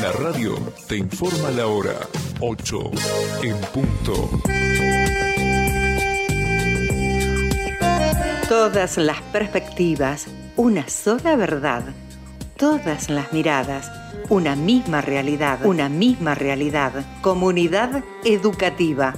La radio te informa la hora 8 en punto. Todas las perspectivas, una sola verdad. Todas las miradas, una misma realidad. Una misma realidad. Comunidad educativa.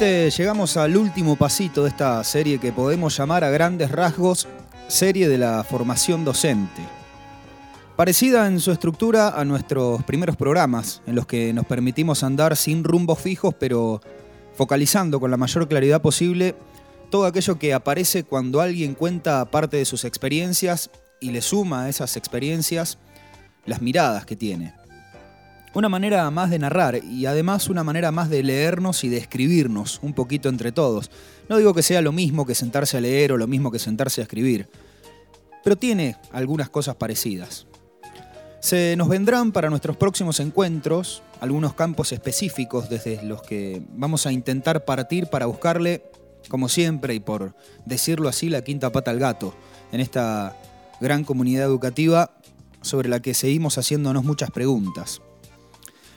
Llegamos al último pasito de esta serie que podemos llamar a grandes rasgos serie de la formación docente. Parecida en su estructura a nuestros primeros programas, en los que nos permitimos andar sin rumbos fijos, pero focalizando con la mayor claridad posible todo aquello que aparece cuando alguien cuenta parte de sus experiencias y le suma a esas experiencias las miradas que tiene. Una manera más de narrar y además una manera más de leernos y de escribirnos un poquito entre todos. No digo que sea lo mismo que sentarse a leer o lo mismo que sentarse a escribir, pero tiene algunas cosas parecidas. Se nos vendrán para nuestros próximos encuentros algunos campos específicos desde los que vamos a intentar partir para buscarle, como siempre y por decirlo así, la quinta pata al gato en esta gran comunidad educativa sobre la que seguimos haciéndonos muchas preguntas.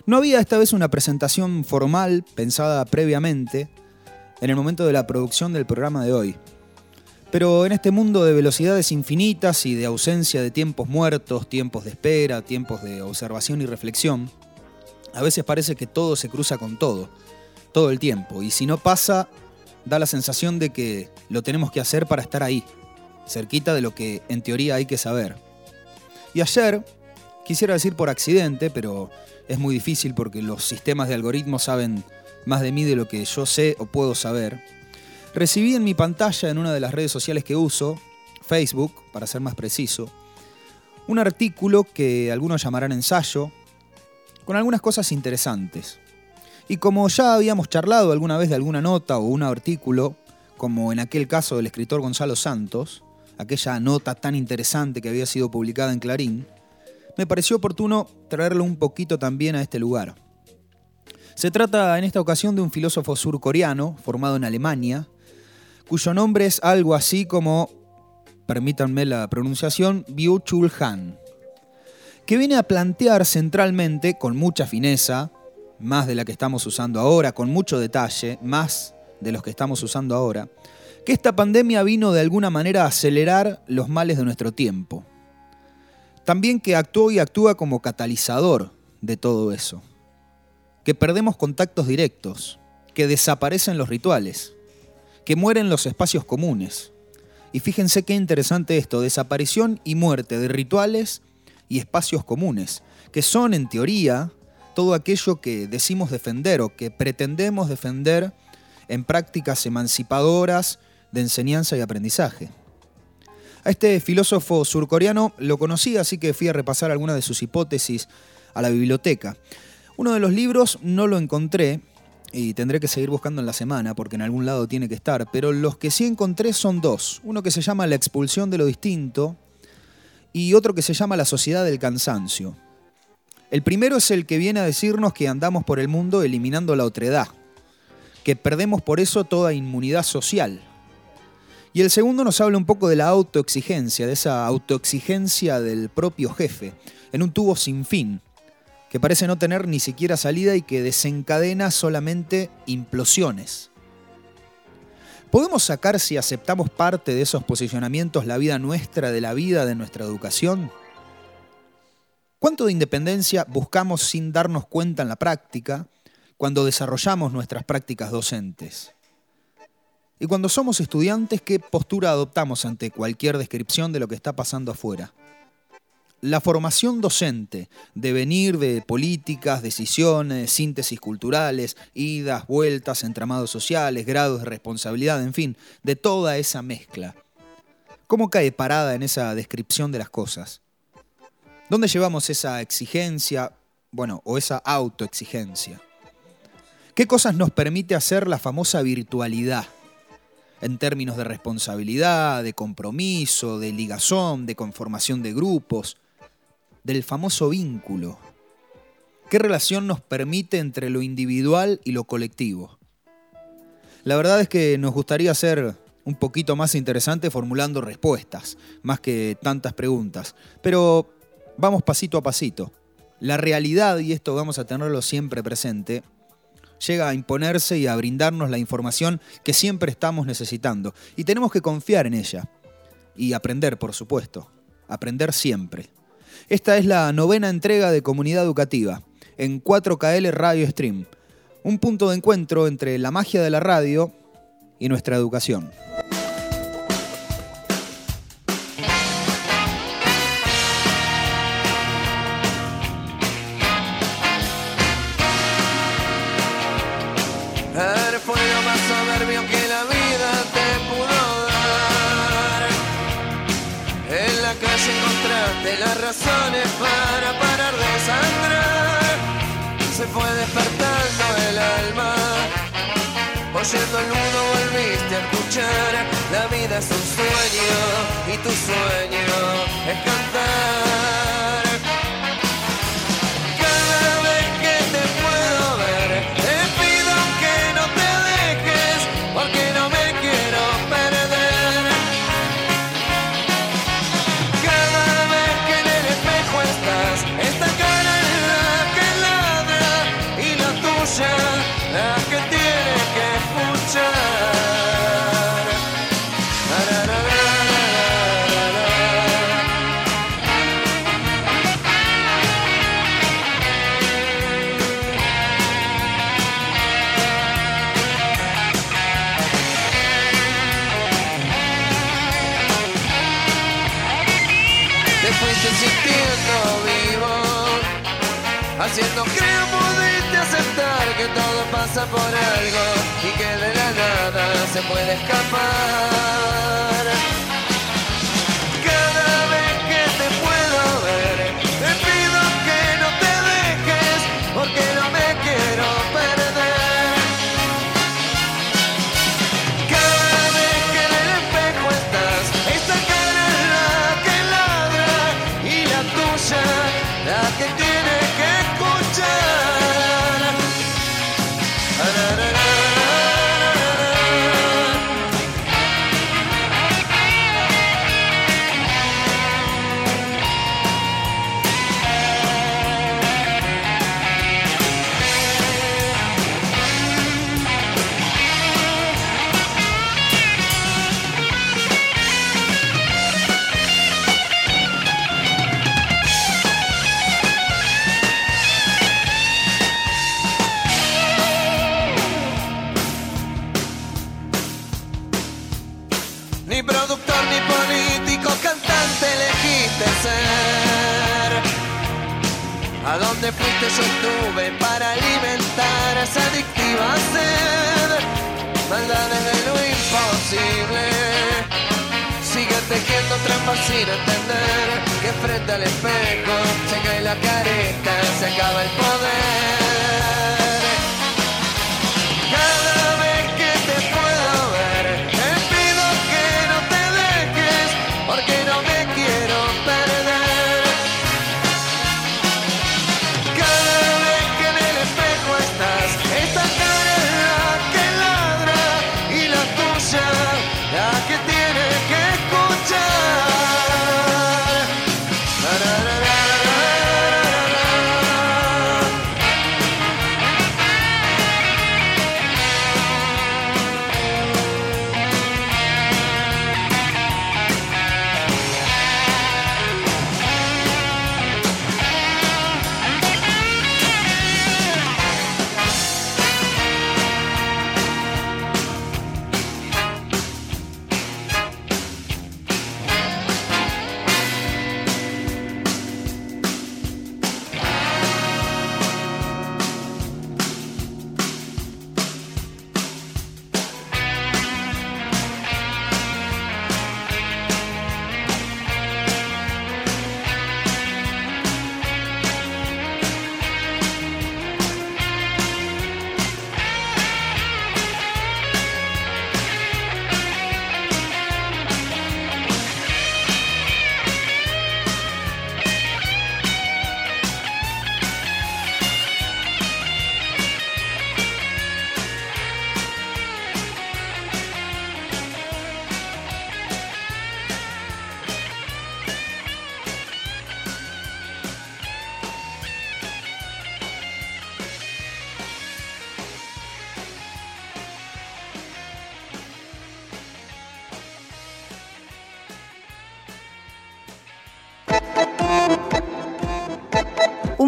No había esta vez una presentación formal pensada previamente en el momento de la producción del programa de hoy. Pero en este mundo de velocidades infinitas y de ausencia de tiempos muertos, tiempos de espera, tiempos de observación y reflexión, a veces parece que todo se cruza con todo, todo el tiempo. Y si no pasa, da la sensación de que lo tenemos que hacer para estar ahí, cerquita de lo que en teoría hay que saber. Y ayer, quisiera decir por accidente, pero es muy difícil porque los sistemas de algoritmos saben más de mí de lo que yo sé o puedo saber, recibí en mi pantalla en una de las redes sociales que uso, Facebook, para ser más preciso, un artículo que algunos llamarán ensayo, con algunas cosas interesantes. Y como ya habíamos charlado alguna vez de alguna nota o un artículo, como en aquel caso del escritor Gonzalo Santos, aquella nota tan interesante que había sido publicada en Clarín, me pareció oportuno traerlo un poquito también a este lugar. Se trata en esta ocasión de un filósofo surcoreano formado en Alemania, cuyo nombre es algo así como, permítanme la pronunciación, Byung-Chul Han, que viene a plantear centralmente, con mucha fineza, más de la que estamos usando ahora, con mucho detalle, más de los que estamos usando ahora, que esta pandemia vino de alguna manera a acelerar los males de nuestro tiempo. También que actuó y actúa como catalizador de todo eso. Que perdemos contactos directos, que desaparecen los rituales, que mueren los espacios comunes. Y fíjense qué interesante esto, desaparición y muerte de rituales y espacios comunes, que son en teoría todo aquello que decimos defender o que pretendemos defender en prácticas emancipadoras de enseñanza y aprendizaje. A este filósofo surcoreano lo conocí, así que fui a repasar algunas de sus hipótesis a la biblioteca. Uno de los libros no lo encontré y tendré que seguir buscando en la semana porque en algún lado tiene que estar, pero los que sí encontré son dos. Uno que se llama La expulsión de lo distinto y otro que se llama La sociedad del cansancio. El primero es el que viene a decirnos que andamos por el mundo eliminando la otredad, que perdemos por eso toda inmunidad social. Y el segundo nos habla un poco de la autoexigencia, de esa autoexigencia del propio jefe, en un tubo sin fin, que parece no tener ni siquiera salida y que desencadena solamente implosiones. ¿Podemos sacar si aceptamos parte de esos posicionamientos la vida nuestra de la vida de nuestra educación? ¿Cuánto de independencia buscamos sin darnos cuenta en la práctica cuando desarrollamos nuestras prácticas docentes? Y cuando somos estudiantes, ¿qué postura adoptamos ante cualquier descripción de lo que está pasando afuera? La formación docente, devenir de políticas, decisiones, síntesis culturales, idas, vueltas, entramados sociales, grados de responsabilidad, en fin, de toda esa mezcla. ¿Cómo cae parada en esa descripción de las cosas? ¿Dónde llevamos esa exigencia, bueno, o esa autoexigencia? ¿Qué cosas nos permite hacer la famosa virtualidad? En términos de responsabilidad, de compromiso, de ligazón, de conformación de grupos. del famoso vínculo. ¿Qué relación nos permite entre lo individual y lo colectivo? La verdad es que nos gustaría ser un poquito más interesante formulando respuestas, más que tantas preguntas. Pero vamos pasito a pasito. La realidad, y esto vamos a tenerlo siempre presente, llega a imponerse y a brindarnos la información que siempre estamos necesitando. Y tenemos que confiar en ella. Y aprender, por supuesto. Aprender siempre. Esta es la novena entrega de Comunidad Educativa, en 4KL Radio Stream. Un punto de encuentro entre la magia de la radio y nuestra educación. Fue despertando el alma. Oyendo el mundo volviste a escuchar. La vida es un sueño y tu sueño es pasa por algo y que de la nada se puede escapar. Fuiste yo estuve para alimentar esa adictiva sed. Maldades de lo imposible. Sigue tejiendo trampas sin entender que frente al espejo se cae la careta, se acaba el poder.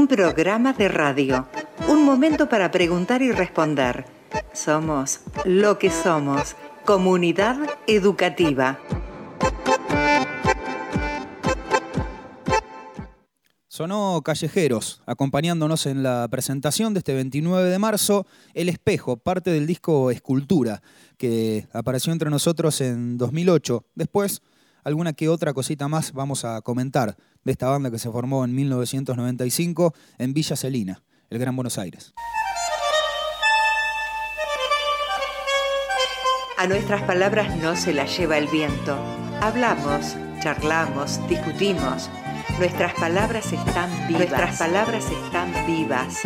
Programa de radio. Un momento para preguntar y responder. Somos lo que somos. Comunidad educativa. Sonó Callejeros, acompañándonos en la presentación de este 29 de marzo, El Espejo, parte del disco Escultura, que apareció entre nosotros en 2008. Después, alguna que otra cosita más vamos a comentar de esta banda que se formó en 1995 en Villa Celina, el Gran Buenos Aires. A nuestras palabras no se las lleva el viento. Hablamos, charlamos, discutimos Nuestras palabras están vivas. Nuestras palabras están vivas.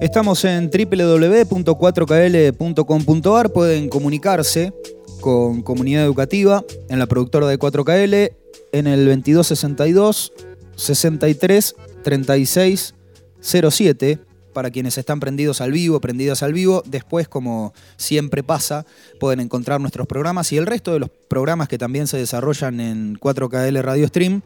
Estamos en www.4kl.com.ar. Pueden comunicarse con Comunidad Educativa en la productora de 4KL en el 2262 63 36 07 para quienes están prendidos al vivo, prendidas al vivo. Después, como siempre pasa, pueden encontrar nuestros programas y el resto de los programas que también se desarrollan en 4KL Radio Stream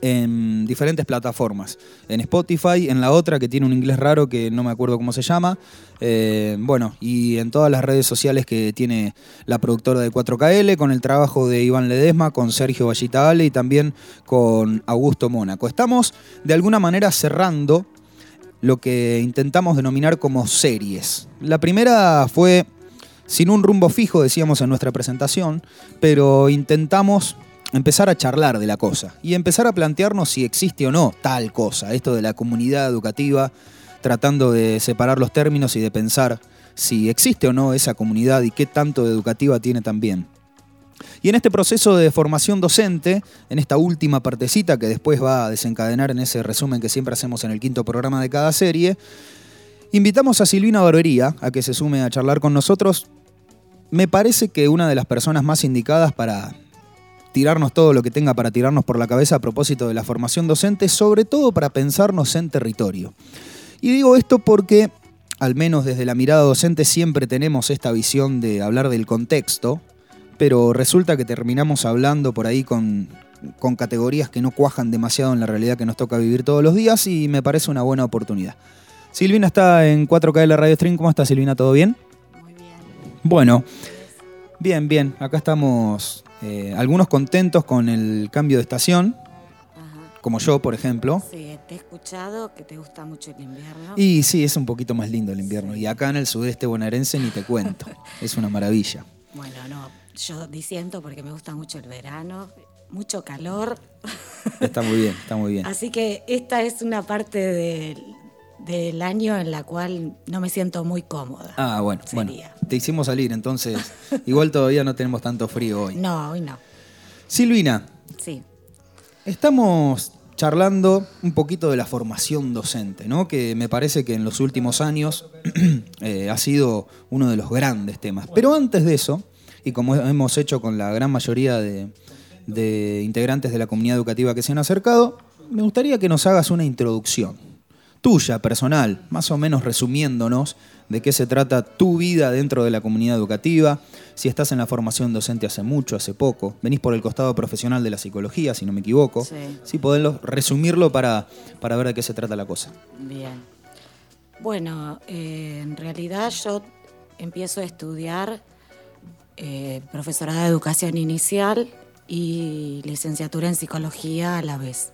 en diferentes plataformas. En Spotify, en la otra que tiene un inglés raro que no me acuerdo cómo se llama. Eh, bueno, y en todas las redes sociales que tiene la productora de 4KL, con el trabajo de Iván Ledesma, con Sergio Vallita Ale y también con Augusto Mónaco. Estamos de alguna manera cerrando lo que intentamos denominar como series. La primera fue sin un rumbo fijo, decíamos en nuestra presentación, pero intentamos empezar a charlar de la cosa y empezar a plantearnos si existe o no tal cosa, esto de la comunidad educativa, tratando de separar los términos y de pensar si existe o no esa comunidad y qué tanto de educativa tiene también. Y en este proceso de formación docente, en esta última partecita que después va a desencadenar en ese resumen que siempre hacemos en el quinto programa de cada serie, invitamos a Silvina Barbería a que se sume a charlar con nosotros. Me parece que una de las personas más indicadas para tirarnos todo lo que tenga para tirarnos por la cabeza a propósito de la formación docente, sobre todo para pensarnos en territorio. Y digo esto porque, al menos desde la mirada docente, siempre tenemos esta visión de hablar del contexto, pero resulta que terminamos hablando por ahí con, categorías que no cuajan demasiado en la realidad que nos toca vivir todos los días y me parece una buena oportunidad. Silvina está en 4K de la Radio Stream. ¿Cómo está Silvina? ¿Todo bien? Muy bien. Bueno, bien, bien. Acá estamos eh, algunos contentos con el cambio de estación. Como yo, por ejemplo. Sí, te he escuchado que te gusta mucho el invierno. Y sí, es un poquito más lindo el invierno. Y acá en el sudeste bonaerense ni te cuento. es una maravilla. Bueno, no, yo disiento porque me gusta mucho el verano, mucho calor. Está muy bien, está muy bien. Así que esta es una parte del año en la cual no me siento muy cómoda. Ah, bueno, bueno. Te hicimos salir, entonces igual todavía no tenemos tanto frío hoy. No, hoy no. Silvina. Sí. Estamos charlando un poquito de la formación docente, ¿no? que me parece que en los últimos años eh, ha sido uno de los grandes temas. Pero antes de eso, y como hemos hecho con la gran mayoría de, integrantes de la comunidad educativa que se han acercado, me gustaría que nos hagas una introducción tuya, personal, más o menos resumiéndonos de qué se trata tu vida dentro de la comunidad educativa, si estás en la formación docente hace mucho, hace poco, venís por el costado profesional de la psicología, si no me equivoco, si podés resumirlo para, para ver de qué se trata la cosa. Bien. Bueno, eh, en realidad yo empiezo a estudiar eh, profesorada de educación inicial y licenciatura en psicología a la vez.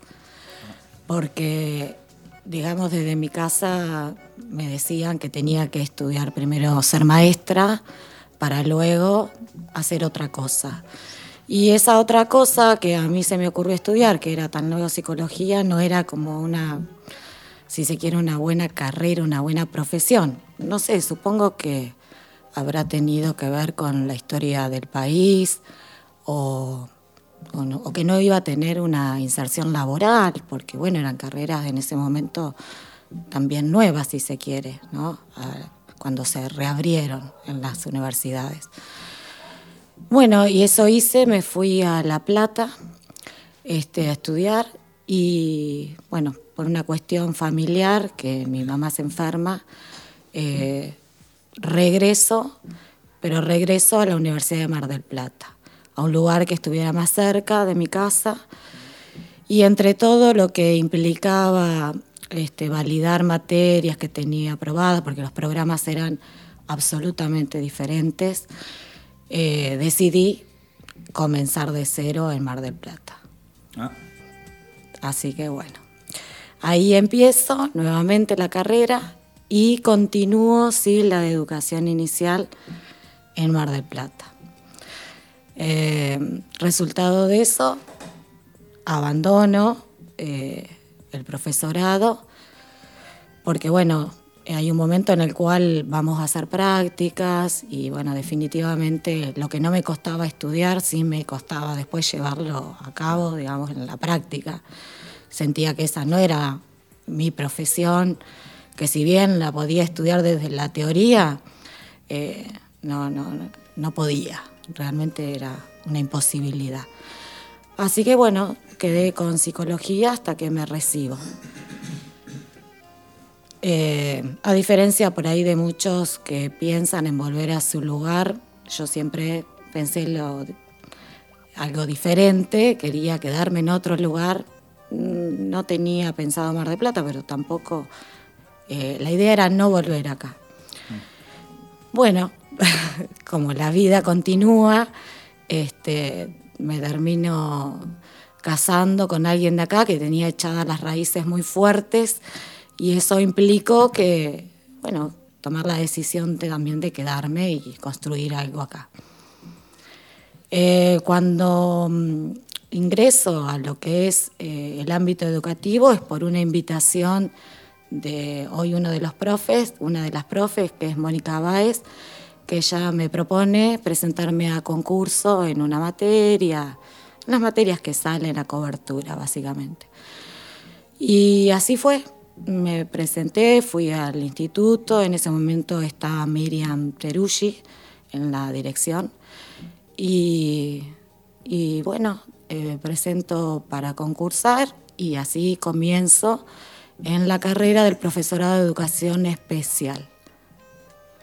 Porque, digamos, desde mi casa me decían que tenía que estudiar primero ser maestra para luego hacer otra cosa. Y esa otra cosa que a mí se me ocurrió estudiar, que era tan nueva psicología, no era como una, si se quiere, una buena carrera, una buena profesión. No sé, supongo que habrá tenido que ver con la historia del país o, que no iba a tener una inserción laboral, porque bueno, eran carreras en ese momento también nuevas, si se quiere, ¿no? cuando se reabrieron en las universidades. Bueno, y eso hice, me fui a La Plata este, a estudiar y bueno, por una cuestión familiar, que mi mamá se enferma, eh, regreso, pero regreso a la Universidad de Mar del Plata, a un lugar que estuviera más cerca de mi casa. Y entre todo lo que implicaba este, validar materias que tenía aprobadas, porque los programas eran absolutamente diferentes, eh, decidí comenzar de cero en Mar del Plata. Ah. Así que bueno, ahí empiezo nuevamente la carrera y continúo sí, la de educación inicial en Mar del Plata. Eh, resultado de eso, abandono eh, el profesorado, porque bueno, hay un momento en el cual vamos a hacer prácticas y bueno, definitivamente lo que no me costaba estudiar, sí me costaba después llevarlo a cabo, digamos, en la práctica. Sentía que esa no era mi profesión, que si bien la podía estudiar desde la teoría, eh, no, no, no podía, realmente era una imposibilidad. Así que bueno, quedé con psicología hasta que me recibo. Eh, a diferencia por ahí de muchos que piensan en volver a su lugar, yo siempre pensé lo, algo diferente, quería quedarme en otro lugar. Mm, no tenía pensado Mar de Plata, pero tampoco eh, la idea era no volver acá. Bueno, como la vida continúa, este, me termino casando con alguien de acá que tenía echadas las raíces muy fuertes y eso implicó que, bueno, tomar la decisión también de quedarme y construir algo acá. Eh, cuando mm, ingreso a lo que es eh, el ámbito educativo es por una invitación de hoy uno de los profes, una de las profes, que es Mónica Báez, que ella me propone presentarme a concurso en una materia, las materias que salen a cobertura, básicamente. Y así fue, me presenté, fui al instituto, en ese momento estaba Miriam Terushi en la dirección y, bueno, eh, presento para concursar y así comienzo en la carrera del profesorado de educación especial.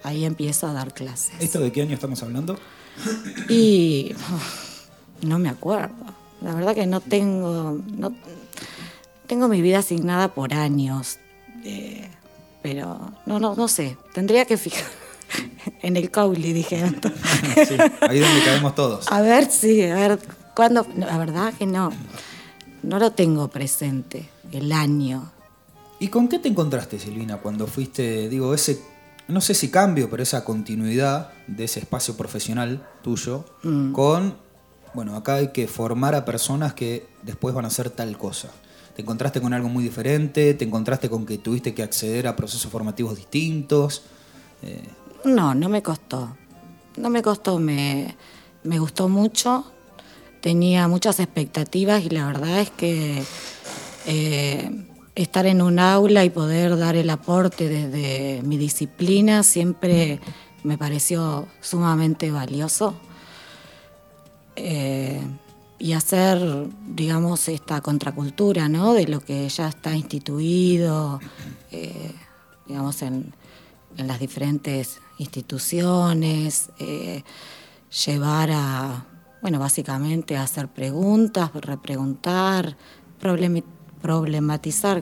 Ahí empiezo a dar clases. ¿Esto de qué año estamos hablando? Y no me acuerdo. La verdad que no tengo, no, tengo mi vida asignada por años, eh, pero no, no, no sé, tendría que fijar en el Cowley, dije. sí, ahí donde caemos todos. A ver, sí, a ver, ¿cuándo? La verdad que no, no lo tengo presente, el año. ¿Y con qué te encontraste, Silvina, cuando fuiste, digo, ese, no sé si cambio, pero esa continuidad de ese espacio profesional tuyo mm. con, bueno, acá hay que formar a personas que después van a hacer tal cosa? ¿Te encontraste con algo muy diferente? ¿Te encontraste con que tuviste que acceder a procesos formativos distintos? Eh, no, no me costó. No me costó, me, gustó mucho. Tenía muchas expectativas y la verdad es que eh, estar en un aula y poder dar el aporte desde mi disciplina siempre me pareció sumamente valioso. Eh, y hacer, digamos, esta contracultura, ¿no? De lo que ya está instituido, eh, digamos, en, las diferentes instituciones, eh, llevar a, bueno, básicamente a hacer preguntas, repreguntar, problematizar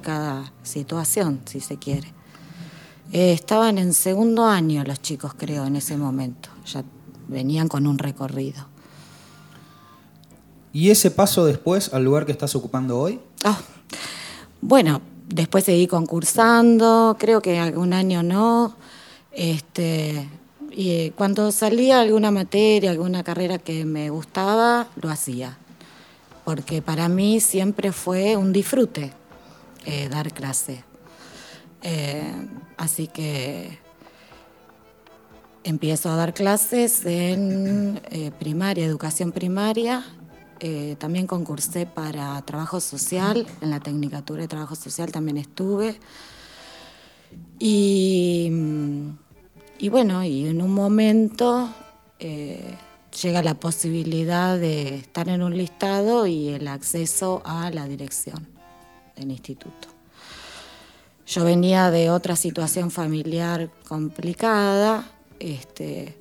cada situación, si se quiere. Eh, estaban en segundo año los chicos, creo, en ese momento, ya venían con un recorrido. ¿Y ese paso después al lugar que estás ocupando hoy? Ah, bueno, después seguí concursando, creo que algún año no. Este, y cuando salía alguna materia, alguna carrera que me gustaba, lo hacía. Porque para mí siempre fue un disfrute eh, dar clase. Eh, así que empiezo a dar clases en eh, primaria, educación primaria, también concursé para trabajo social, en la Tecnicatura de Trabajo Social también estuve. Y, bueno, y en un momento llega la posibilidad de estar en un listado y el acceso a la dirección del instituto. Yo venía de otra situación familiar complicada, este,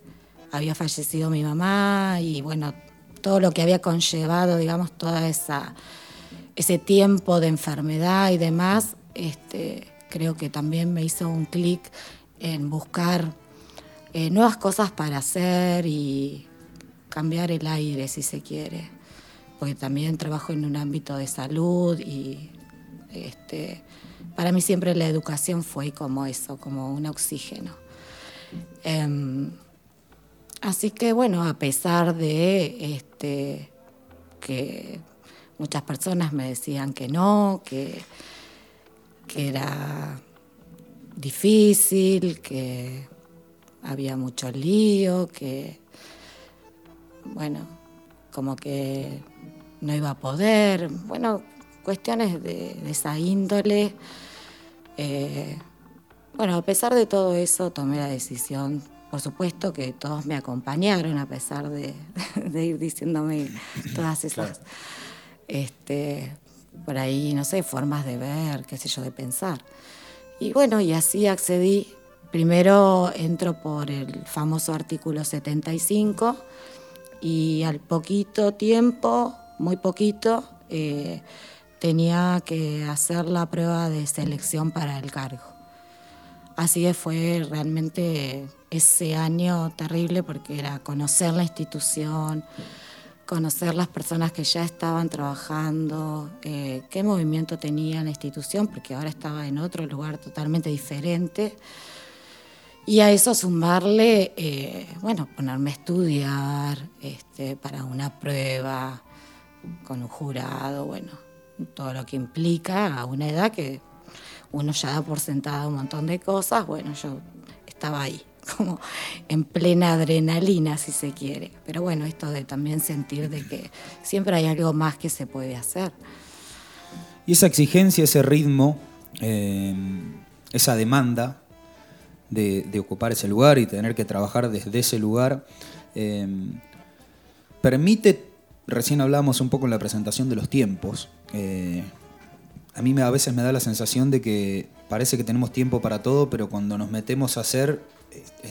había fallecido mi mamá y bueno, todo lo que había conllevado, digamos, toda ese tiempo de enfermedad y demás, este, creo que también me hizo un clic en buscar eh, nuevas cosas para hacer y cambiar el aire, si se quiere. Porque también trabajo en un ámbito de salud y este, para mí siempre la educación fue como eso, como un oxígeno. Em, así que bueno, a pesar de este, que muchas personas me decían que no, que, que era difícil, que había mucho lío, que, bueno, como que no iba a poder, bueno, cuestiones de, esa índole. Eh, bueno, a pesar de todo eso, tomé la decisión. Por supuesto que todos me acompañaron, a pesar de, ir diciéndome todas esas este, por ahí, no sé, formas de ver, qué sé yo, de pensar. Y bueno, y así accedí. Primero entro por el famoso artículo 75 y al poquito tiempo, muy poquito, eh, tenía que hacer la prueba de selección para el cargo. Así que fue realmente ese año terrible porque era conocer la institución, conocer las personas que ya estaban trabajando, eh, qué movimiento tenía la institución, porque ahora estaba en otro lugar totalmente diferente. Y a eso sumarle, eh, bueno, ponerme a estudiar este, para una prueba con un jurado, bueno, todo lo que implica a una edad que uno ya da por sentado un montón de cosas, bueno, yo estaba ahí como en plena adrenalina, si se quiere. Pero bueno, esto de también sentir de que siempre hay algo más que se puede hacer. Y esa exigencia, ese ritmo, eh, esa demanda de, ocupar ese lugar y tener que trabajar desde ese lugar, eh, permite, recién hablábamos un poco en la presentación de los tiempos, eh, a mí a veces me da la sensación de que parece que tenemos tiempo para todo, pero cuando nos metemos a hacer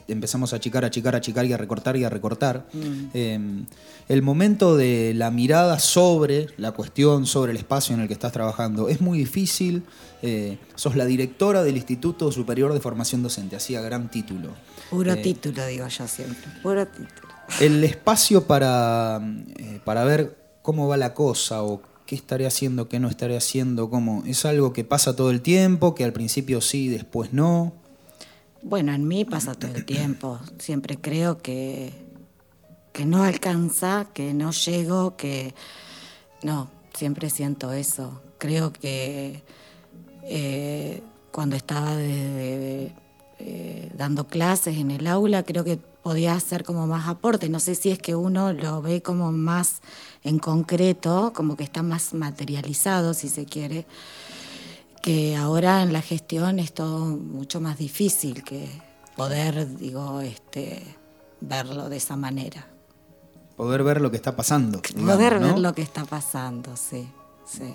empezamos a achicar, a achicar, a achicar y a recortar y a recortar. Mm. Em, el momento de la mirada sobre la cuestión, sobre el espacio en el que estás trabajando, es muy difícil. Eh, sos la directora del Instituto Superior de Formación Docente, hacía gran título. Puro eh, título, digo yo siempre, puro título. El espacio para, eh, para ver cómo va la cosa o qué estaré haciendo, qué no estaré haciendo, cómo, es algo que pasa todo el tiempo, que al principio sí, después no. Bueno, en mí pasa todo el tiempo. Siempre creo que, que no alcanza, que no llego, que... No, siempre siento eso. Creo que eh, cuando estaba eh, dando clases en el aula, creo que podía hacer como más aporte. No sé si es que uno lo ve como más en concreto, como que está más materializado, si se quiere que ahora en la gestión es todo mucho más difícil que poder, digo, este, verlo de esa manera. Poder ver lo que está pasando. poder ver lo que está pasando, sí, sí.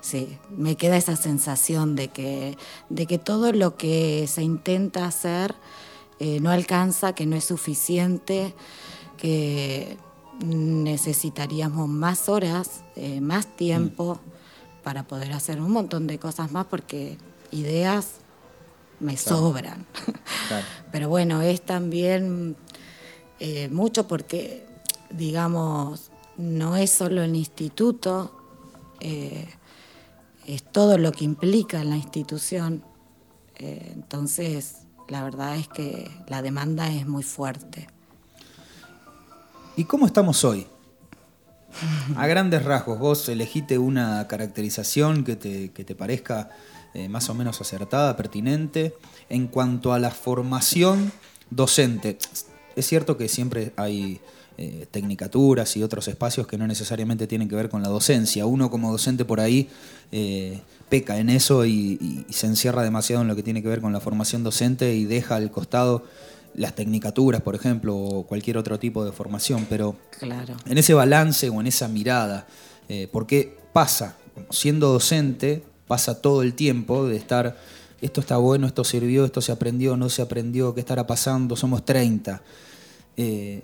Sí, me queda esa sensación de que, de que todo lo que se intenta hacer eh, no alcanza, que no es suficiente, que necesitaríamos más horas, eh, más tiempo. Mm para poder hacer un montón de cosas más porque ideas me sobran. Pero bueno, es también eh, mucho porque, digamos, no es solo el instituto, eh, es todo lo que implica en la institución. Eh, entonces, la verdad es que la demanda es muy fuerte. ¿Y cómo estamos hoy? A grandes rasgos, vos elegiste una caracterización que te, parezca eh, más o menos acertada, pertinente, en cuanto a la formación docente. Es cierto que siempre hay eh, tecnicaturas y otros espacios que no necesariamente tienen que ver con la docencia. Uno como docente por ahí eh, peca en eso y, y, se encierra demasiado en lo que tiene que ver con la formación docente y deja al costado las tecnicaturas, por ejemplo, o cualquier otro tipo de formación, pero claro. en ese balance o en esa mirada, eh, porque pasa, siendo docente, pasa todo el tiempo de estar esto está bueno, esto sirvió, esto se aprendió, no se aprendió, qué estará pasando, somos 30. Eh,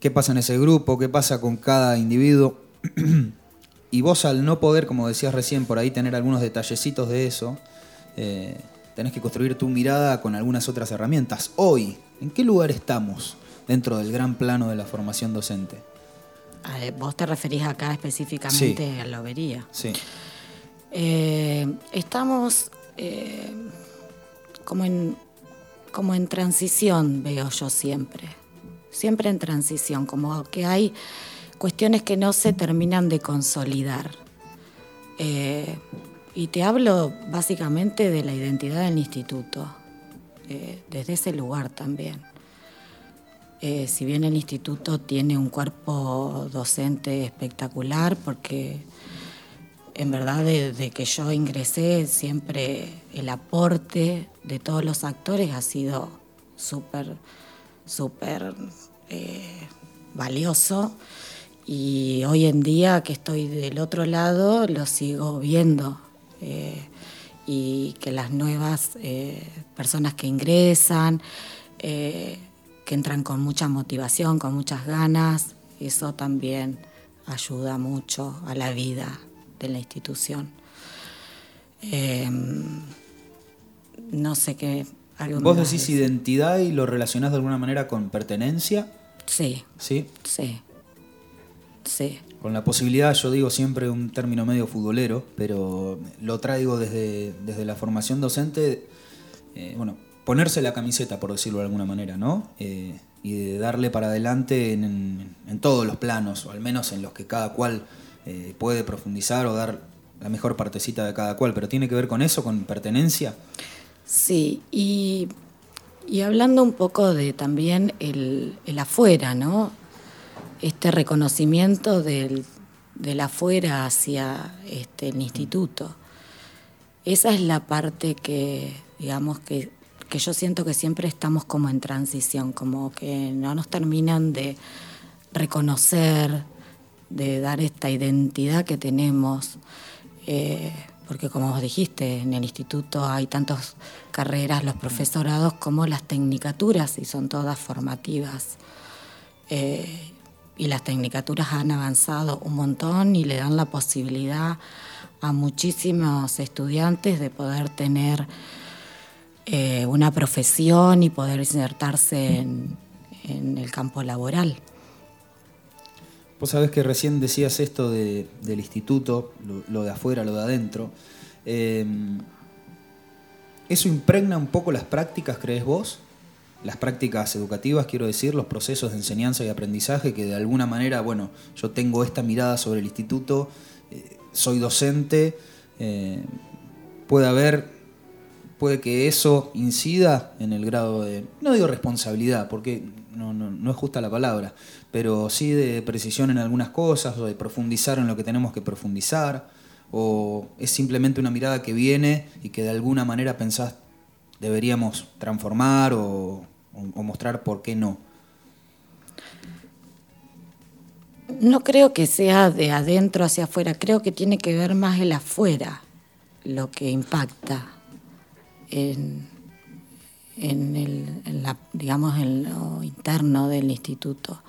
¿Qué pasa en ese grupo? ¿Qué pasa con cada individuo? y vos al no poder, como decías recién, por ahí tener algunos detallecitos de eso, eh, tenés que construir tu mirada con algunas otras herramientas. Hoy, ¿en qué lugar estamos dentro del gran plano de la formación docente? Vos te referís acá específicamente a la lobería. Sí. Eh, estamos eh, como, en, como en transición, veo yo siempre. Siempre en transición, como que hay cuestiones que no se terminan de consolidar. Eh, y te hablo básicamente de la identidad del instituto, desde ese lugar también. si bien el instituto tiene un cuerpo docente espectacular, porque en verdad desde que yo ingresé siempre el aporte de todos los actores ha sido súper, súper eh, valioso y hoy en día que estoy del otro lado lo sigo viendo eh, y que las nuevas eh, personas que ingresan, que entran con mucha motivación, con muchas ganas, eso también ayuda mucho a la vida de la institución. Em, no sé qué. ¿Vos decís identidad y lo relacionás de alguna manera con pertenencia? Sí. ¿Sí? Sí. Sí. Con la posibilidad, yo digo siempre un término medio futbolero, pero lo traigo desde, desde la formación docente, eh, bueno, ponerse la camiseta, por decirlo de alguna manera, ¿no? Eh, y de darle para adelante en, en, todos los planos, o al menos en los que cada cual eh, puede profundizar o dar la mejor partecita de cada cual, pero tiene que ver con eso, con pertenencia. Sí, y, hablando un poco de también el, afuera, ¿no? Este reconocimiento del, afuera hacia este, el instituto. Esa es la parte que, digamos, que, que yo siento que siempre estamos como en transición, como que no nos terminan de reconocer, de dar esta identidad que tenemos, eh, porque como vos dijiste, en el instituto hay tantas carreras, los profesorados como las tecnicaturas, y son todas formativas. Eh, y las tecnicaturas han avanzado un montón y le dan la posibilidad a muchísimos estudiantes de poder tener eh, una profesión y poder insertarse en el campo laboral. Vos sabés que recién decías esto del instituto, lo, de afuera, lo de adentro. Em, ¿Eso impregna un poco las prácticas, crees vos? Las prácticas educativas, quiero decir, los procesos de enseñanza y aprendizaje, que de alguna manera, bueno, yo tengo esta mirada sobre el instituto, eh, soy docente, eh, puede haber, puede que eso incida en el grado de, no digo responsabilidad, porque no, no, no es justa la palabra, pero sí de precisión en algunas cosas o de profundizar en lo que tenemos que profundizar, o es simplemente una mirada que viene y que de alguna manera pensás deberíamos transformar o, mostrar por qué no. No creo que sea de adentro hacia afuera, creo que tiene que ver más el afuera lo que impacta en, en, el, digamos, en lo interno del instituto.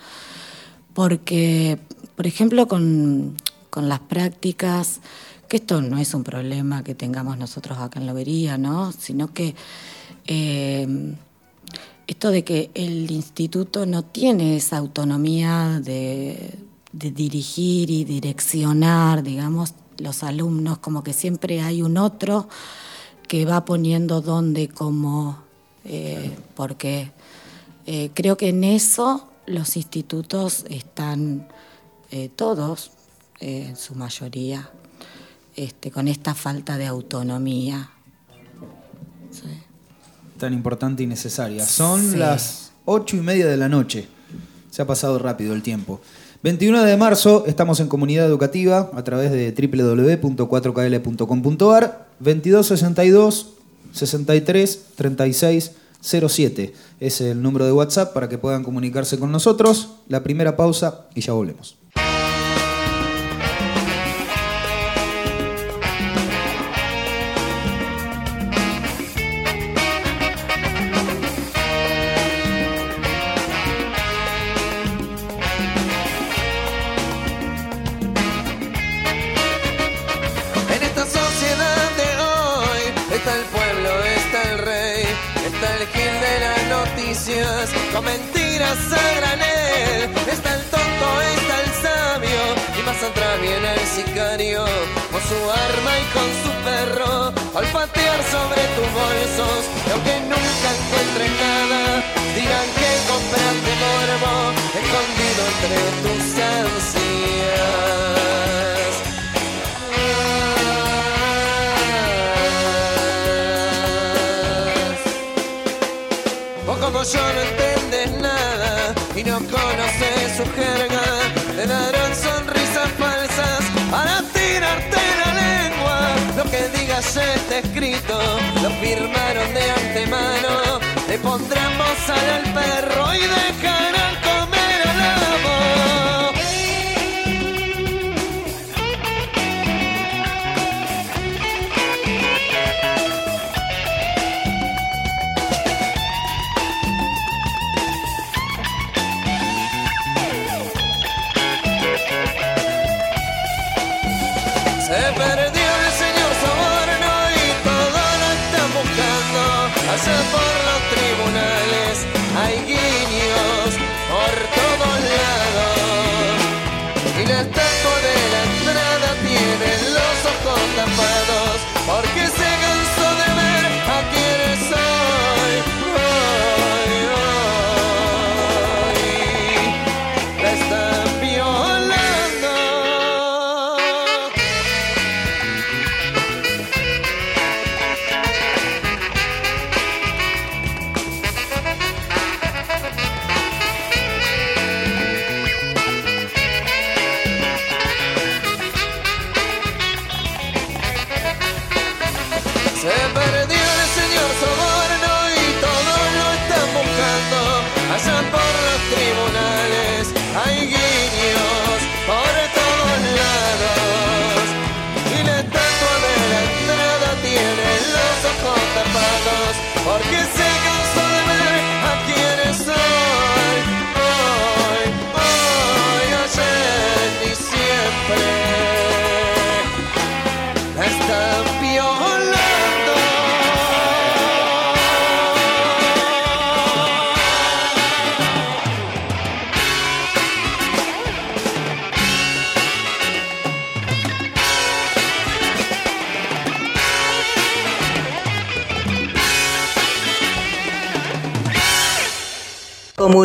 Porque, por ejemplo, con, las prácticas, que esto no es un problema que tengamos nosotros acá en Lobería, ¿no? sino que eh, esto de que el instituto no tiene esa autonomía de, de dirigir y direccionar, digamos, los alumnos, como que siempre hay un otro que va poniendo dónde, cómo, eh, porque eh, creo que en eso los institutos están eh, todos, en su mayoría, este, con esta falta de autonomía. Tan importante y necesaria. Son las ocho y media de la noche. Se ha pasado rápido el tiempo. 21 de marzo estamos en comunidad educativa a través de www.4kl.com.ar 2262 63 36 07. Es el número de WhatsApp para que puedan comunicarse con nosotros. La primera pausa y ya volvemos.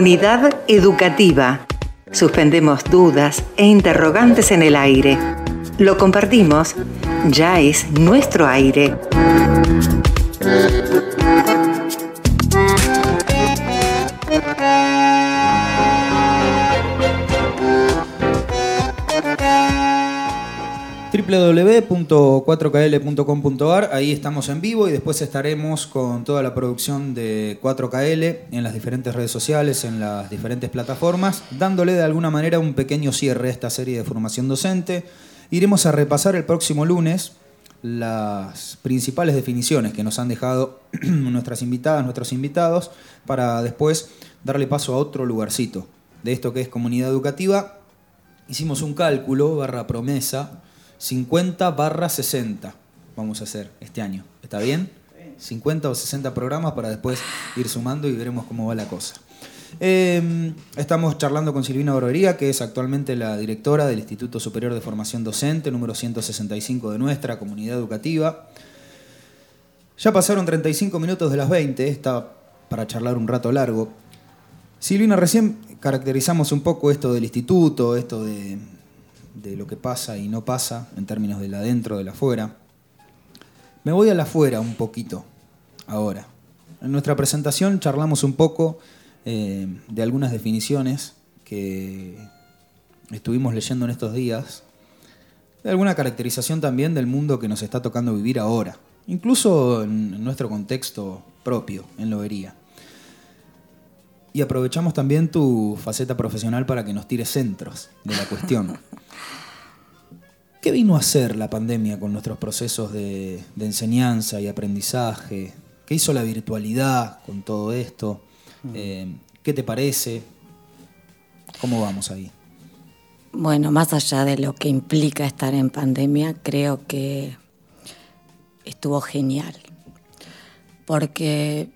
Comunidad educativa. Suspendemos dudas e interrogantes en el aire. Lo compartimos. Ya es nuestro aire. www.4kl.com.ar, ahí estamos en vivo y después estaremos con toda la producción de 4KL en las diferentes redes sociales, en las diferentes plataformas, dándole de alguna manera un pequeño cierre a esta serie de formación docente. Iremos a repasar el próximo lunes las principales definiciones que nos han dejado nuestras invitadas, nuestros invitados, para después darle paso a otro lugarcito de esto que es comunidad educativa. Hicimos un cálculo barra promesa 50 barra 60 vamos a hacer este año. ¿Está bien? 50 o 60 programas para después ir sumando y veremos cómo va la cosa. Eh, estamos charlando con Silvina Borbería, que es actualmente la directora del Instituto Superior de Formación Docente, número 165 de nuestra comunidad educativa. Ya pasaron 35 minutos de las 20, está para charlar un rato largo. Silvina, recién caracterizamos un poco esto del instituto, esto de, de lo que pasa y no pasa en términos del adentro, del afuera. Me voy al afuera un poquito ahora. En nuestra presentación charlamos un poco eh, de algunas definiciones que estuvimos leyendo en estos días, de alguna caracterización también del mundo que nos está tocando vivir ahora, incluso en, nuestro contexto propio, en Lobería. Y aprovechamos también tu faceta profesional para que nos tires centros de la cuestión. ¿Qué vino a hacer la pandemia con nuestros procesos de, de enseñanza y aprendizaje? ¿Qué hizo la virtualidad con todo esto? Eh, ¿Qué te parece? ¿Cómo vamos ahí? Bueno, más allá de lo que implica estar en pandemia, creo que estuvo genial. Porque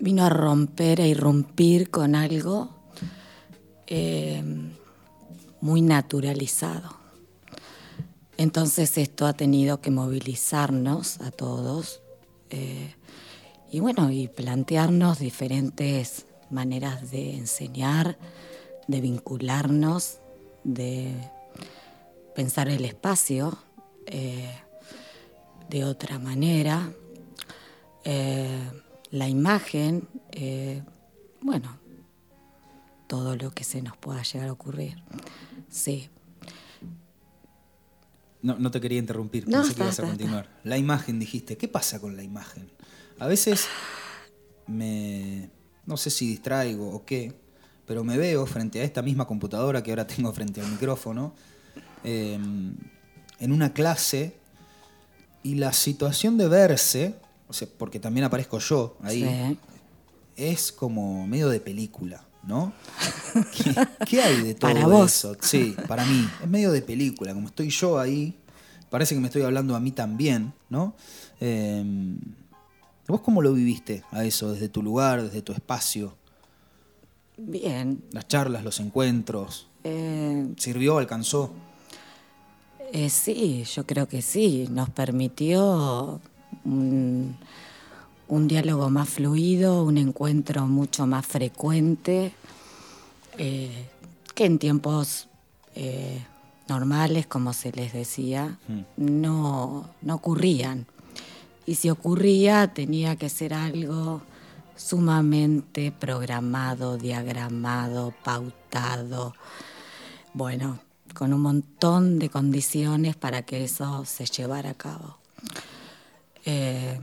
vino a romper, a irrumpir con algo eh, muy naturalizado. Entonces esto ha tenido que movilizarnos a todos eh, y bueno, y plantearnos diferentes maneras de enseñar, de vincularnos, de pensar el espacio eh, de otra manera. La imagen, bueno, todo lo que se nos pueda llegar a ocurrir. Sí. No, te quería interrumpir, pensé que ibas a continuar. La imagen, dijiste, ¿qué pasa con la imagen? A veces me. no sé si distraigo o qué, pero me veo frente a esta misma computadora que ahora tengo frente al micrófono, em, en una clase, y la situación de verse, o sea, porque también aparezco yo ahí, es como medio de película. ¿no? ¿Qué, hay de todo para eso? Sí, para mí. Es medio de película, como estoy yo ahí, parece que me estoy hablando a mí también, ¿no? Em, ¿Vos cómo lo viviste a eso, desde tu lugar, desde tu espacio? Bien. Las charlas, los encuentros. Eh, ¿Sirvió, alcanzó? Eh, sí, yo creo que sí. Nos permitió un diálogo más fluido, un encuentro mucho más frecuente, eh, que en tiempos eh, normales, como se les decía, mm. no, no ocurrían. Y si ocurría, tenía que ser algo sumamente programado, diagramado, pautado, bueno, con un montón de condiciones para que eso se llevara a cabo. Eh,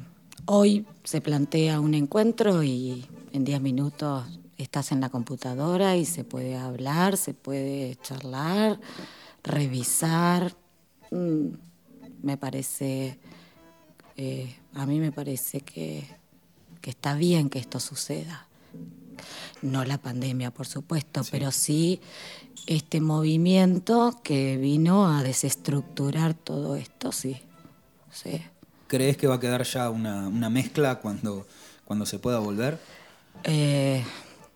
Hoy se plantea un encuentro y en 10 minutos estás en la computadora y se puede hablar, se puede charlar, revisar. Mm, me parece, eh, a mí me parece que, está bien que esto suceda. No la pandemia, por supuesto, pero sí este movimiento que vino a desestructurar todo esto, sí. sí. ¿Crees que va a quedar ya una, mezcla cuando, cuando se pueda volver? Eh,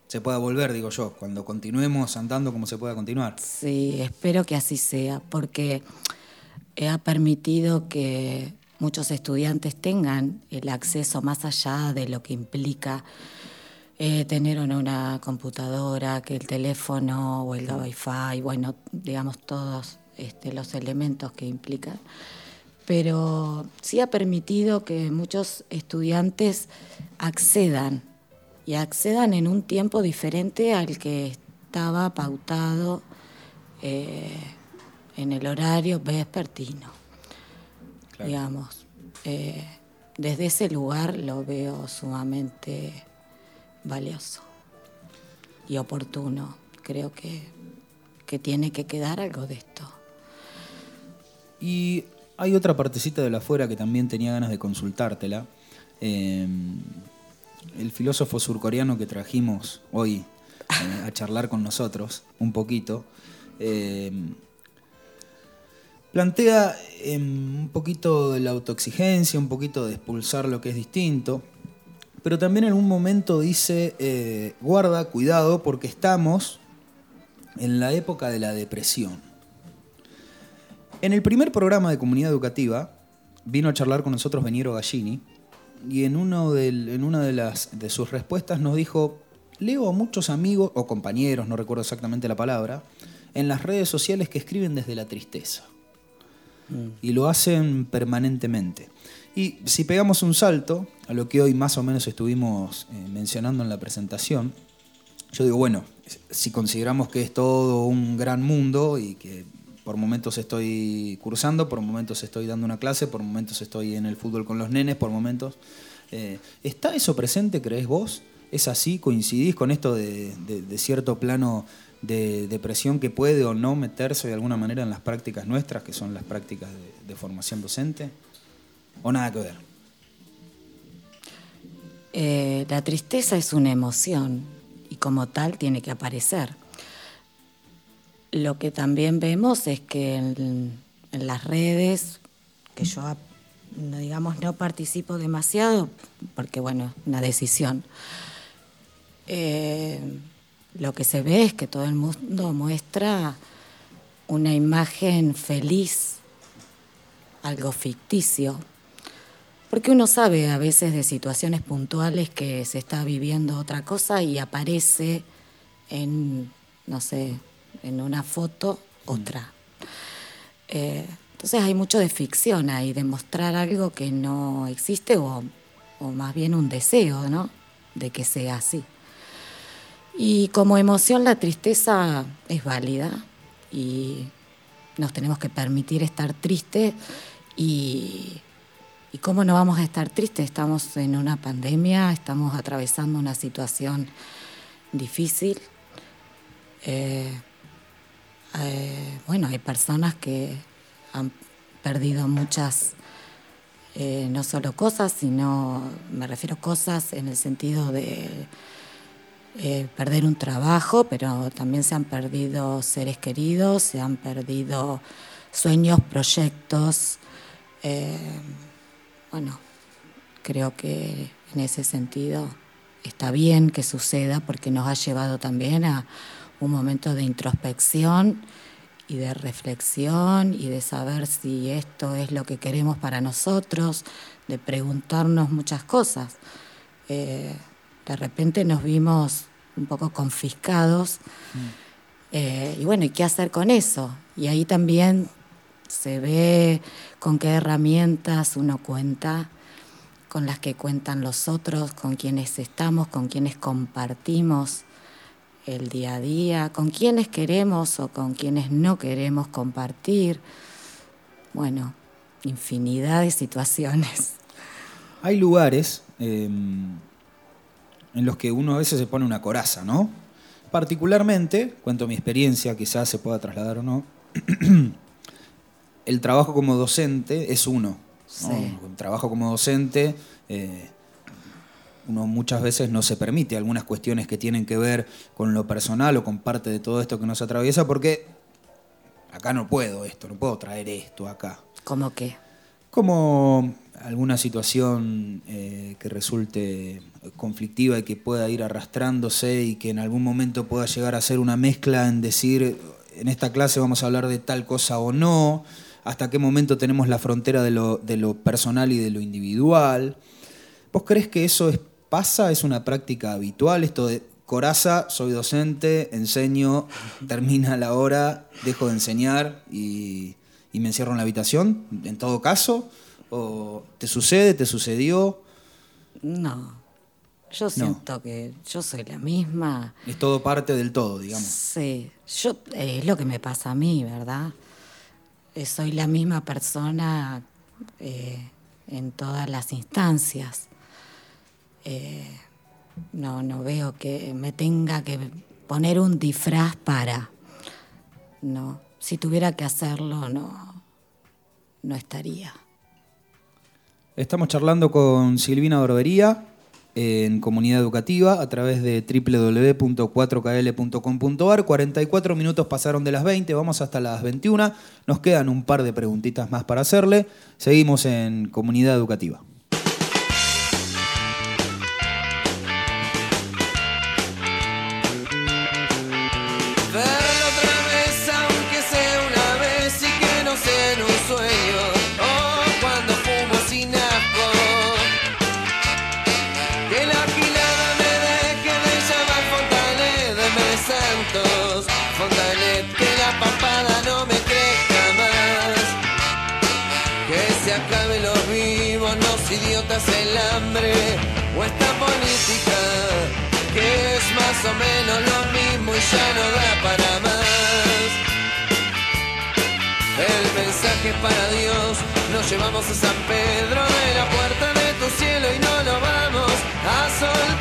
se pueda volver, digo yo, cuando continuemos andando como se pueda continuar. Sí, espero que así sea, porque ha permitido que muchos estudiantes tengan el acceso más allá de lo que implica eh, tener una computadora, que el teléfono o el Wi-Fi, bueno, digamos todos este, los elementos que implican pero sí ha permitido que muchos estudiantes accedan y accedan en un tiempo diferente al que estaba pautado eh, en el horario vespertino. Digamos, eh, desde ese lugar lo veo sumamente valioso y oportuno. Creo que, que tiene que quedar algo de esto. Y hay otra partecita de la afuera que también tenía ganas de consultártela. Em, el filósofo surcoreano que trajimos hoy eh, a charlar con nosotros un poquito, em, plantea un poquito de la autoexigencia, un poquito de expulsar lo que es distinto, pero también en un momento dice, eh, guarda, cuidado, porque estamos en la época de la depresión. En el primer programa de comunidad educativa vino a charlar con nosotros Veniero Gallini y en, uno en una de, las, de sus respuestas nos dijo, leo a muchos amigos o compañeros, no recuerdo exactamente la palabra, en las redes sociales que escriben desde la tristeza. Mm. Y lo hacen permanentemente. Y si pegamos un salto a lo que hoy más o menos estuvimos eh, mencionando en la presentación, yo digo, bueno, si consideramos que es todo un gran mundo y que por momentos estoy cursando, por momentos estoy dando una clase, por momentos estoy en el fútbol con los nenes, por momentos... Eh, ¿Está eso presente, crees vos? ¿Es así? ¿Coincidís con esto de, cierto plano de depresión que puede o no meterse de alguna manera en las prácticas nuestras, que son las prácticas de, formación docente? ¿O nada que ver? Eh, la tristeza es una emoción y como tal tiene que aparecer. Lo que también vemos es que en, las redes, que yo digamos no participo demasiado, porque bueno, una decisión, eh, lo que se ve es que todo el mundo muestra una imagen feliz, algo ficticio, porque uno sabe a veces de situaciones puntuales que se está viviendo otra cosa y aparece en, no sé, en una foto otra. Eh, entonces hay mucho de ficción ahí, de mostrar algo que no existe o, o más bien un deseo, ¿no? De que sea así. Y como emoción la tristeza es válida y nos tenemos que permitir estar tristes y, y cómo no vamos a estar tristes. Estamos en una pandemia, estamos atravesando una situación difícil. Eh, eh, bueno, hay personas que han perdido muchas, eh, no solo cosas, sino, me refiero cosas en el sentido de eh, perder un trabajo, pero también se han perdido seres queridos, se han perdido sueños, proyectos. Bueno, creo que en ese sentido está bien que suceda porque nos ha llevado también a un momento de introspección y de reflexión y de saber si esto es lo que queremos para nosotros, de preguntarnos muchas cosas. Eh, de repente nos vimos un poco confiscados. Eh, y bueno, ¿y qué hacer con eso? Y ahí también se ve con qué herramientas uno cuenta, con las que cuentan los otros, con quienes estamos, con quienes compartimos el día a día, con quienes queremos o con quienes no queremos compartir. Bueno, infinidad de situaciones. Hay lugares em, en los que uno a veces se pone una coraza, ¿no? Particularmente, cuento mi experiencia, quizás se pueda trasladar o no, el trabajo como docente es uno. ¿no? El trabajo como docente, eh, uno muchas veces no se permite algunas cuestiones que tienen que ver con lo personal o con parte de todo esto que nos atraviesa, porque acá no puedo esto, no puedo traer esto acá. ¿Cómo qué? Como alguna situación eh, que resulte conflictiva y que pueda ir arrastrándose y que en algún momento pueda llegar a ser una mezcla en decir, en esta clase vamos a hablar de tal cosa o no, hasta qué momento tenemos la frontera de lo, de lo personal y de lo individual. ¿Vos crees que eso es, pasa? ¿Es una práctica habitual? Esto de coraza, soy docente, enseño, termina la hora, dejo de enseñar y, y me encierro en la habitación, en todo caso. ¿O te sucede, te sucedió? No, yo siento que yo soy la misma. Es todo parte del todo, digamos. Sí, yo, eh, es lo que me pasa a mí, ¿verdad? Eh, soy la misma persona eh, en todas las instancias. No, no veo que me tenga que poner un disfraz para. No, si tuviera que hacerlo, no, no estaría. Estamos charlando con Silvina Dorbería en comunidad educativa a través de www.4kl.com.ar. 44 minutos pasaron de las 20, vamos hasta las 21. Nos quedan un par de preguntitas más para hacerle. Seguimos en comunidad educativa. El hambre o esta política que es más o menos lo mismo y ya no da para más. El mensaje para Dios, nos llevamos a San Pedro de la puerta de tu cielo y no lo vamos a soltar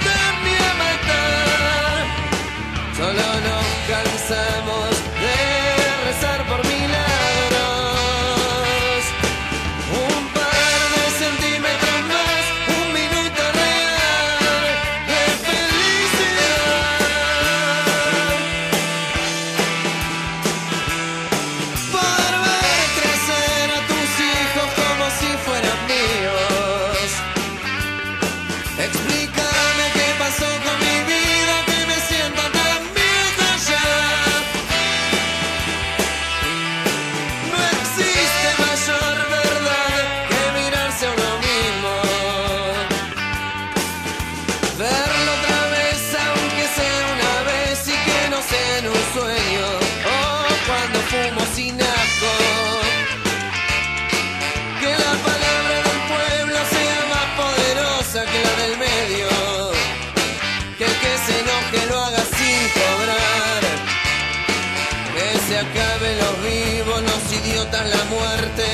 los vivos, los idiotas la muerte,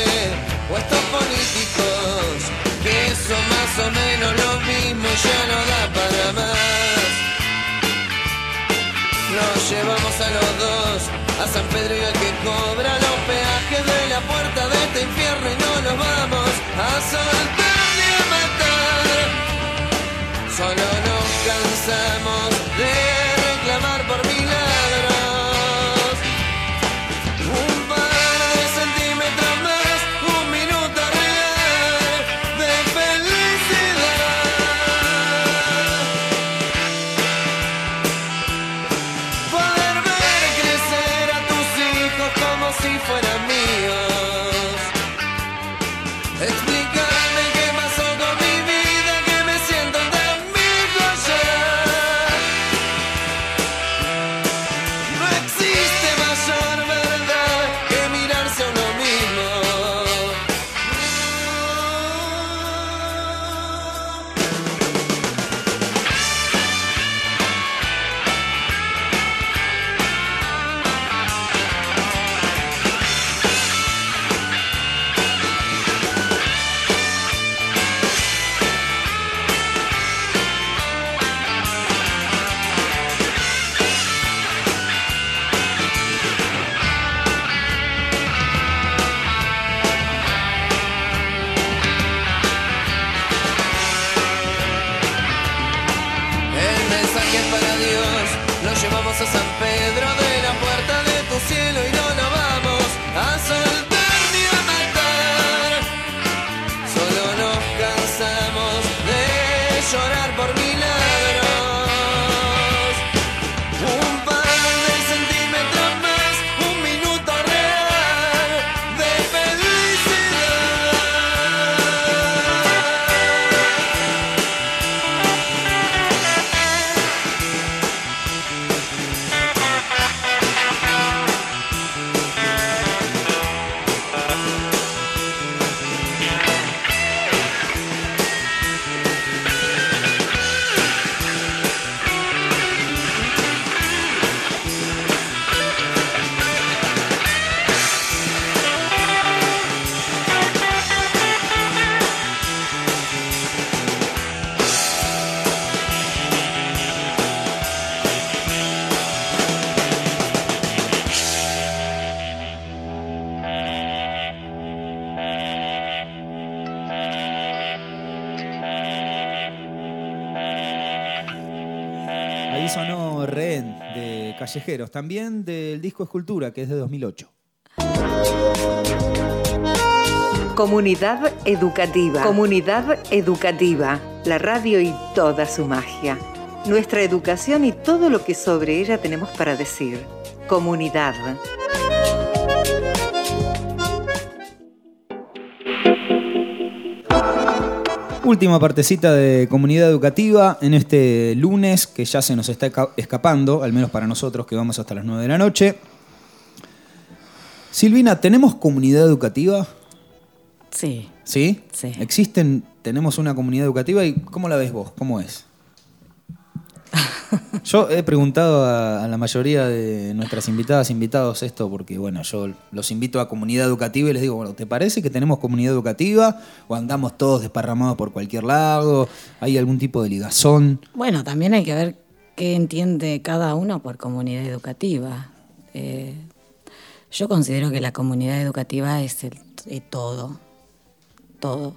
o estos políticos que son más o menos lo mismo ya no da para más. Nos llevamos a los dos, a San Pedro y al que cobra los peajes de la puerta de este infierno y no nos vamos a soltar Callejeros, también del disco Escultura, que es de 2008. Comunidad educativa. Comunidad educativa. La radio y toda su magia. Nuestra educación y todo lo que sobre ella tenemos para decir. Comunidad. Última partecita de comunidad educativa en este lunes que ya se nos está esca- escapando, al menos para nosotros que vamos hasta las 9 de la noche. Silvina, ¿tenemos comunidad educativa? Sí. ¿Sí? Sí. ¿Existen, tenemos una comunidad educativa y cómo la ves vos? ¿Cómo es? Yo he preguntado a, la mayoría de nuestras invitadas, invitados esto, porque bueno, yo los invito a comunidad educativa y les digo, bueno, ¿te parece que tenemos comunidad educativa? ¿O andamos todos desparramados por cualquier lado? ¿Hay algún tipo de ligazón? Bueno, también hay que ver qué entiende cada uno por comunidad educativa. Eh, yo considero que la comunidad educativa es todo, todo.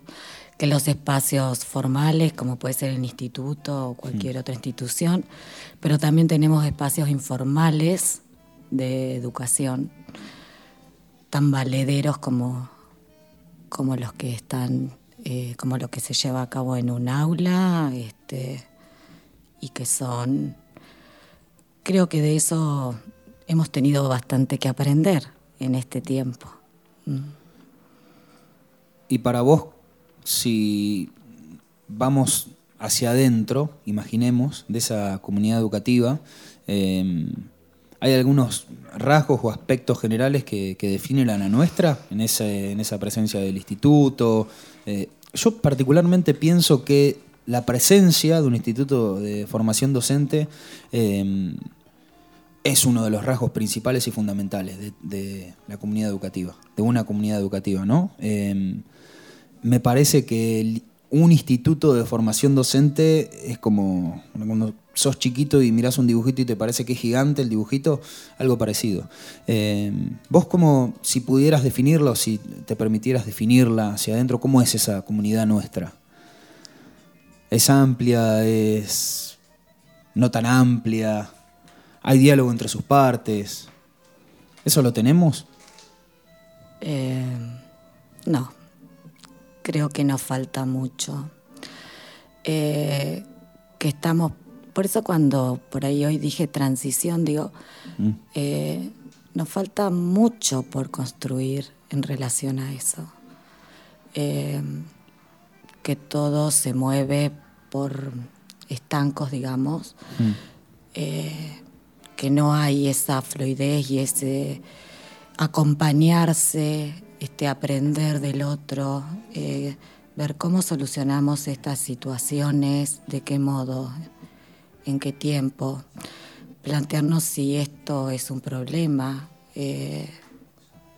Que los espacios formales, como puede ser el instituto o cualquier otra institución, pero también tenemos espacios informales de educación, tan valederos como, como los que están, eh, como lo que se lleva a cabo en un aula, este, y que son, creo que de eso hemos tenido bastante que aprender en este tiempo. Y para vos, si vamos hacia adentro, imaginemos, de esa comunidad educativa, eh, ¿hay algunos rasgos o aspectos generales que, definen la nuestra en, ese- en esa presencia del instituto? Eh, yo particularmente pienso que la presencia de un instituto de formación docente eh, es uno de los rasgos principales y fundamentales de, la comunidad educativa, de una comunidad educativa, ¿no? Me parece que un instituto de formación docente es como cuando sos chiquito y mirás un dibujito y te parece que es gigante el dibujito, algo parecido. Em, vos como, si pudieras definirlo, si te permitieras definirla hacia adentro, ¿cómo es esa comunidad nuestra? ¿Es amplia? ¿Es no tan amplia? ¿Hay diálogo entre sus partes? ¿Eso lo tenemos? Eh, no, creo que nos falta mucho. Eh, que estamos, por eso cuando por ahí hoy dije transición, digo, mm. eh, nos falta mucho por construir en relación a eso. que todo se mueve por estancos, digamos. Mm que no hay esa fluidez y ese acompañarse, este aprender del otro, eh, ver cómo solucionamos estas situaciones, de qué modo, en qué tiempo, plantearnos si esto es un problema, eh,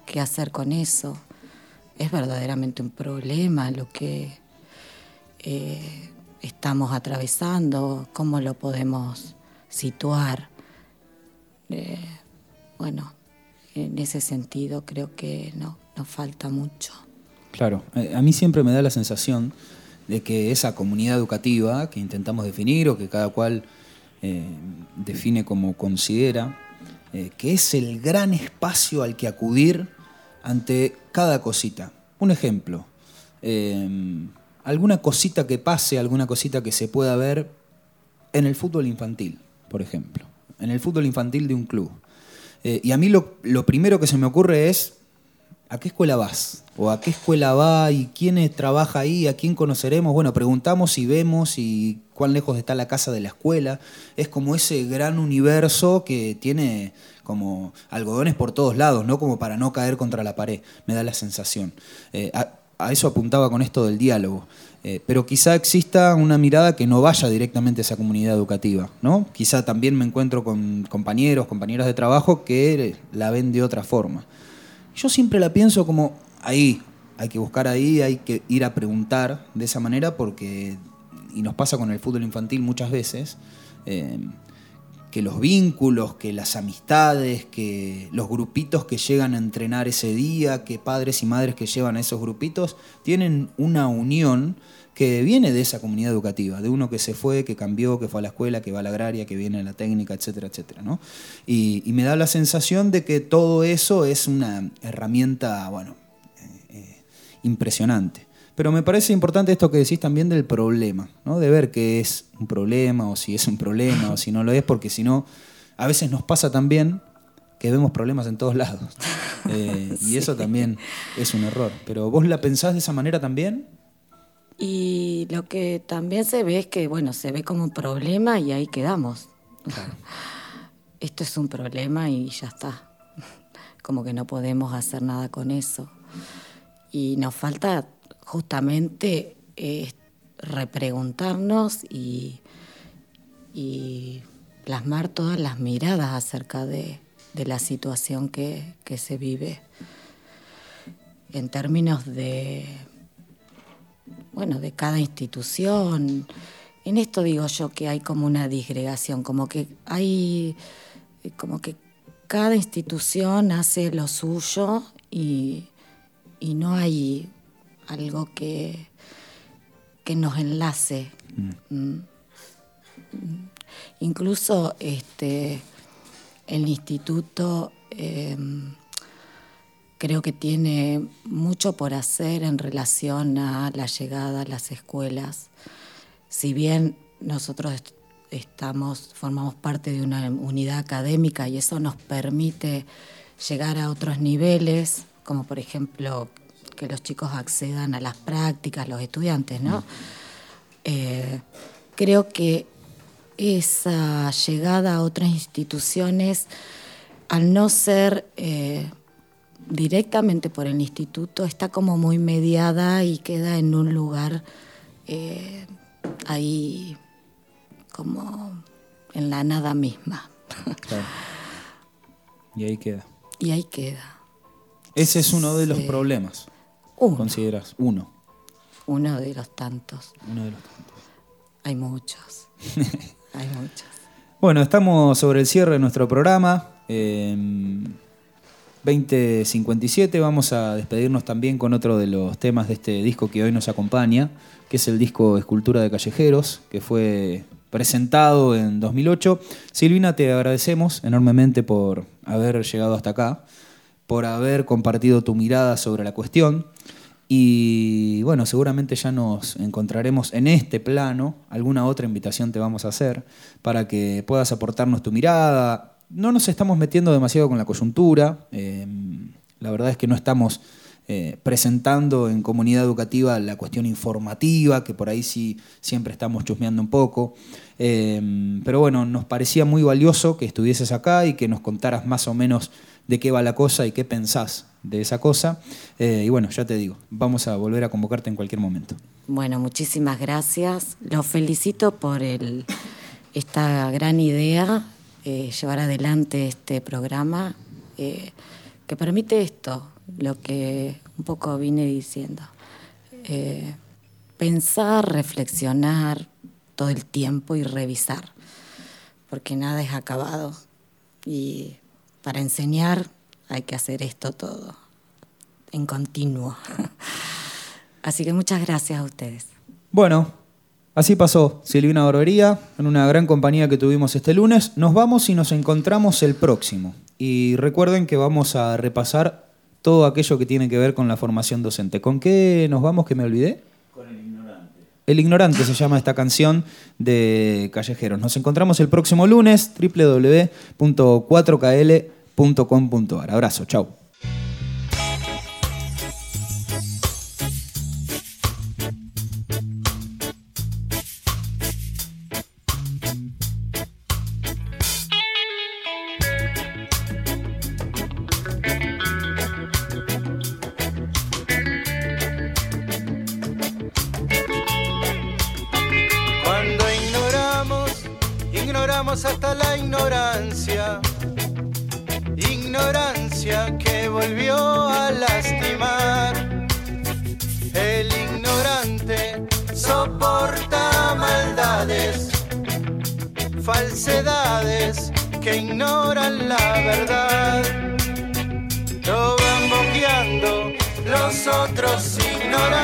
qué hacer con eso. Es verdaderamente un problema lo que eh, estamos atravesando, cómo lo podemos situar. Bueno, en ese sentido creo que no, falta mucho. Claro, eh, a mí siempre me da la sensación de que esa comunidad educativa que intentamos definir o que cada cual eh, define como considera, que es el gran espacio al que acudir ante cada cosita. Un ejemplo, alguna cosita que pase, alguna cosita que se pueda ver en el fútbol infantil, por ejemplo en el fútbol infantil de un club. Eh, y a mí lo, primero que se me ocurre es, ¿a qué escuela vas? ¿O a qué escuela va? ¿Y quién trabaja ahí? ¿A quién conoceremos? Bueno, preguntamos y vemos y cuán lejos está la casa de la escuela. Es como ese gran universo que tiene como algodones por todos lados, ¿no? Como para no caer contra la pared, me da la sensación. Eh, a eso apuntaba con esto del diálogo. Eh, pero quizá exista una mirada que no vaya directamente a esa comunidad educativa, ¿no? Quizá también me encuentro con compañeros, compañeras de trabajo que la ven de otra forma. Yo siempre la pienso como ahí, hay que buscar ahí, hay que ir a preguntar de esa manera porque, y nos pasa con el fútbol infantil muchas veces, eh, que los vínculos, que las amistades, que los grupitos que llegan a entrenar ese día, que padres y madres que llevan a esos grupitos, tienen una unión que viene de esa comunidad educativa, de uno que se fue, que cambió, que fue a la escuela, que va a la agraria, que viene a la técnica, etcétera, etcétera. ¿no? Y, me da la sensación de que todo eso es una herramienta, bueno, eh, eh, impresionante. Pero me parece importante esto que decís también del problema, ¿no? de ver qué es un problema o si es un problema o si no lo es, porque si no, a veces nos pasa también que vemos problemas en todos lados. Eh, y eso también es un error. Pero vos la pensás de esa manera también. Y lo que también se ve es que, bueno, se ve como un problema y ahí quedamos. Esto es un problema y ya está. Como que no podemos hacer nada con eso. Y nos falta justamente eh, repreguntarnos y, plasmar todas las miradas acerca de, la situación que, se vive en términos de bueno de cada institución en esto digo yo que hay como una disgregación como que hay como que cada institución hace lo suyo y no hay algo que, que nos enlace. Mm. Mm. Incluso este, el instituto em, creo que tiene mucho por hacer en relación a la llegada a las escuelas. Si bien nosotros estamos, formamos parte de una unidad académica y eso nos permite llegar a otros niveles, como por ejemplo que los chicos accedan a las prácticas, los estudiantes, ¿no? Eh, creo que esa llegada a otras instituciones, al no ser eh, directamente por el instituto, está como muy mediada y queda en un lugar eh, ahí como en la nada misma. Y ahí queda. Y ahí queda. Ese es uno de los Sí. problemas. Uno, Consideras uno. uno de los tantos. Uno de los tantos. Hay muchos. Hay muchos. Bueno, estamos sobre el cierre de nuestro programa. eh, 2057. Vamos a despedirnos también con otro de los temas de este disco que hoy nos acompaña, que es el disco Escultura de Callejeros, que fue presentado en 2008. Silvina, te agradecemos enormemente por haber llegado hasta acá, por haber compartido tu mirada sobre la cuestión. Y bueno, seguramente ya nos encontraremos en este plano. Alguna otra invitación te vamos a hacer para que puedas aportarnos tu mirada. No nos estamos metiendo demasiado con la coyuntura. eh, la verdad es que no estamos eh, presentando en comunidad educativa la cuestión informativa, que por ahí sí siempre estamos chusmeando un poco. Eh, pero bueno, nos parecía muy valioso que estuvieses acá y que nos contaras más o menos de qué va la cosa y qué pensás de esa cosa. Y bueno, ya te digo, vamos a volver a convocarte en cualquier momento. Bueno, muchísimas gracias. Los felicito por esta gran idea, eh, llevar adelante este programa eh, que permite esto, lo que un poco vine diciendo. Eh, pensar, reflexionar todo el tiempo y revisar, porque nada es acabado. Y para enseñar hay que hacer esto todo en continuo. Así que muchas gracias a ustedes. Bueno, así pasó Silvina Barbería en una gran compañía que tuvimos este lunes. Nos vamos y nos encontramos el próximo. Y recuerden que vamos a repasar todo aquello que tiene que ver con la formación docente. ¿Con qué nos vamos que me olvidé? El Ignorante se llama esta canción de Callejeros. Nos encontramos el próximo lunes, www.4kl.com.ar. Abrazo, chau. Verdad. Lo van boqueando los otros ignorantes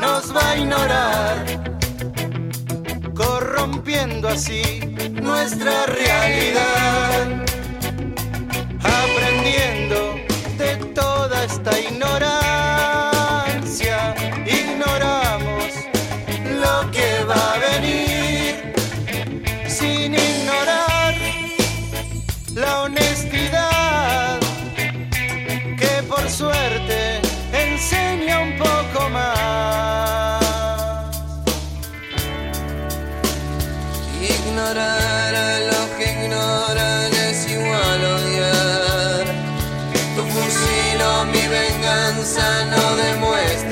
nos va a ignorar corrompiendo así nuestra realidad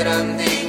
I'm thinking.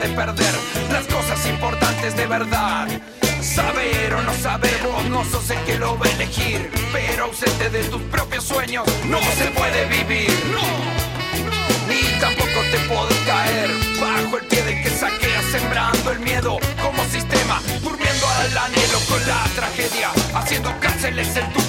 De perder las cosas importantes de verdad. Saber o no saber, vos no sos el que lo va a elegir. Pero ausente de tus propios sueños, no se puede vivir. Ni tampoco te podés caer bajo el pie del que saquea, sembrando el miedo como sistema, durmiendo al anhelo con la tragedia, haciendo cárceles en tu